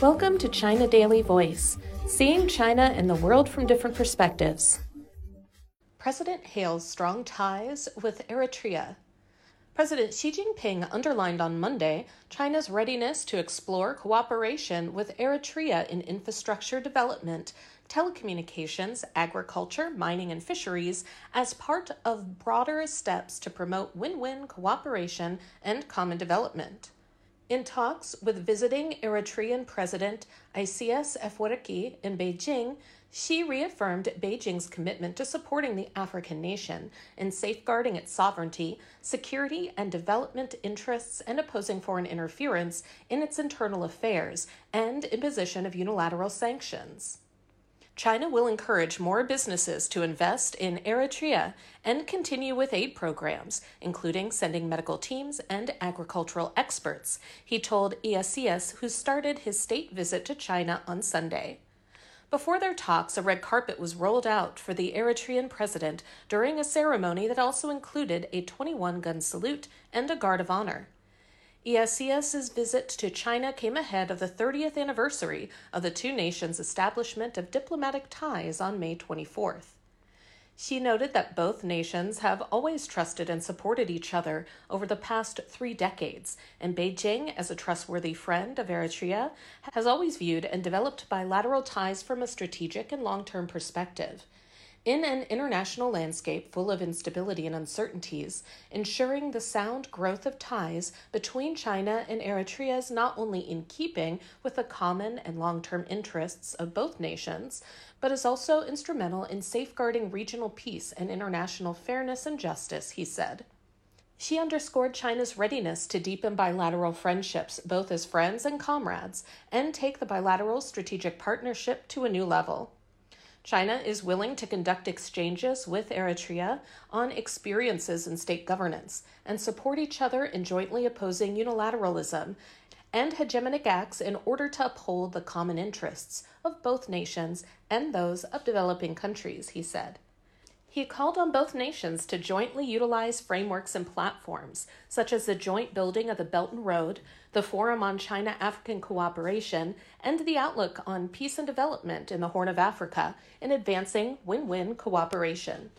Welcome to China Daily Voice, seeing China and the world from different perspectives. President hails strong ties with Eritrea. President Xi Jinping underlined on Monday China's readiness to explore cooperation with Eritrea in infrastructure development, telecommunications, agriculture, mining, and fisheries as part of broader steps to promote win win cooperation and common development. In talks with visiting Eritrean President Isaias Afwerki in Beijing, Xi reaffirmed Beijing's commitment to supporting the African nation in safeguarding its sovereignty, security, and development interests and opposing foreign interference in its internal affairs and imposition of unilateral sanctions. China will encourage more businesses to invest in Eritrea and continue with aid programs, including sending medical teams and agricultural experts, he told Isaias, who started his state visit to China on Sunday. Before their talks, a red carpet was rolled out for the Eritrean president during a ceremony that also included a 21 gun salute and a guard of honor. Isaias's visit to China came ahead of the 30th anniversary of the two nations' establishment of diplomatic ties on May 24th. Xi noted that both nations have always trusted and supported each other over the past three decades, and Beijing, as a trustworthy friend of Eritrea, has always viewed and developed bilateral ties from a strategic and long term perspective. In an international landscape full of instability and uncertainties, ensuring the sound growth of ties between China and Eritrea is not only in keeping with the common and long term interests of both nations, but is also instrumental in safeguarding regional peace and international fairness and justice, he said. Xi underscored China's readiness to deepen bilateral friendships, both as friends and comrades, and take the bilateral strategic partnership to a new level. China is willing to conduct exchanges with Eritrea on experiences in state governance and support each other in jointly opposing unilateralism and hegemonic acts in order to uphold the common interests of both nations and those of developing countries, he said. He called on both nations to jointly utilize frameworks and platforms, such as the joint building of the Belt and Road, the Forum on China African Cooperation, and the Outlook on Peace and Development in the Horn of Africa, in advancing win win cooperation.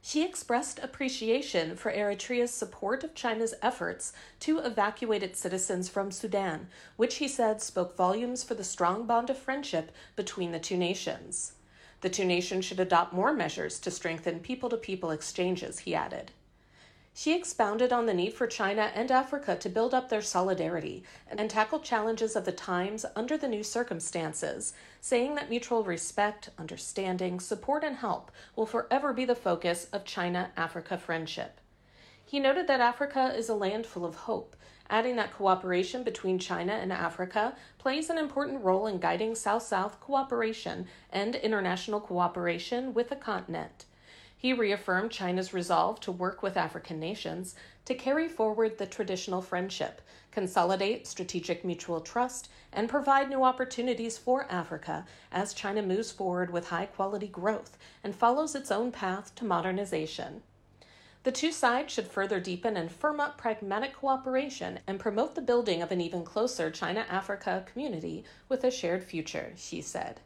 Xi expressed appreciation for Eritrea's support of China's efforts to evacuate its citizens from Sudan, which he said spoke volumes for the strong bond of friendship between the two nations. The two nations should adopt more measures to strengthen people to people exchanges, he added. Xi expounded on the need for China and Africa to build up their solidarity and tackle challenges of the times under the new circumstances, saying that mutual respect, understanding, support, and help will forever be the focus of China Africa friendship. He noted that Africa is a land full of hope adding that cooperation between China and Africa plays an important role in guiding South South cooperation and international cooperation with the continent. He reaffirmed China's resolve to work with African nations to carry forward the traditional friendship, consolidate strategic mutual trust, and provide new opportunities for Africa as China moves forward with high quality growth and follows its own path to modernization. The two sides should further deepen and firm up pragmatic cooperation and promote the building of an even closer China Africa community with a shared future, Xi said.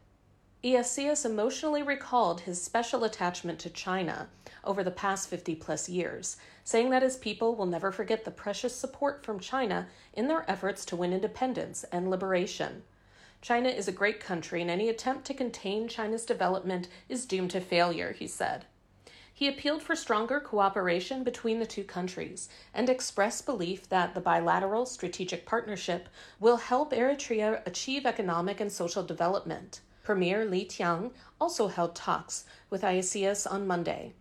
Isaias emotionally recalled his special attachment to China over the past 50 plus years, saying that his people will never forget the precious support from China in their efforts to win independence and liberation. China is a great country, and any attempt to contain China's development is doomed to failure, he said. He appealed for stronger cooperation between the two countries and expressed belief that the bilateral strategic partnership will help Eritrea achieve economic and social development. Premier Li Qiang also held talks with Isaias on Monday.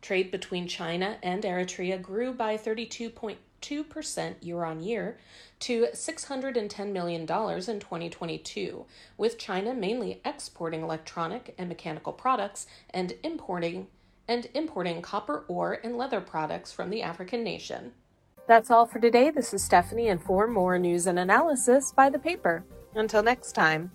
Trade between China and Eritrea grew by 32.2% year on year to $610 million in 2022, with China mainly exporting electronic and mechanical products and importing and importing copper ore and leather products from the African nation. That's all for today. This is Stephanie, and for more news and analysis, by the paper. Until next time.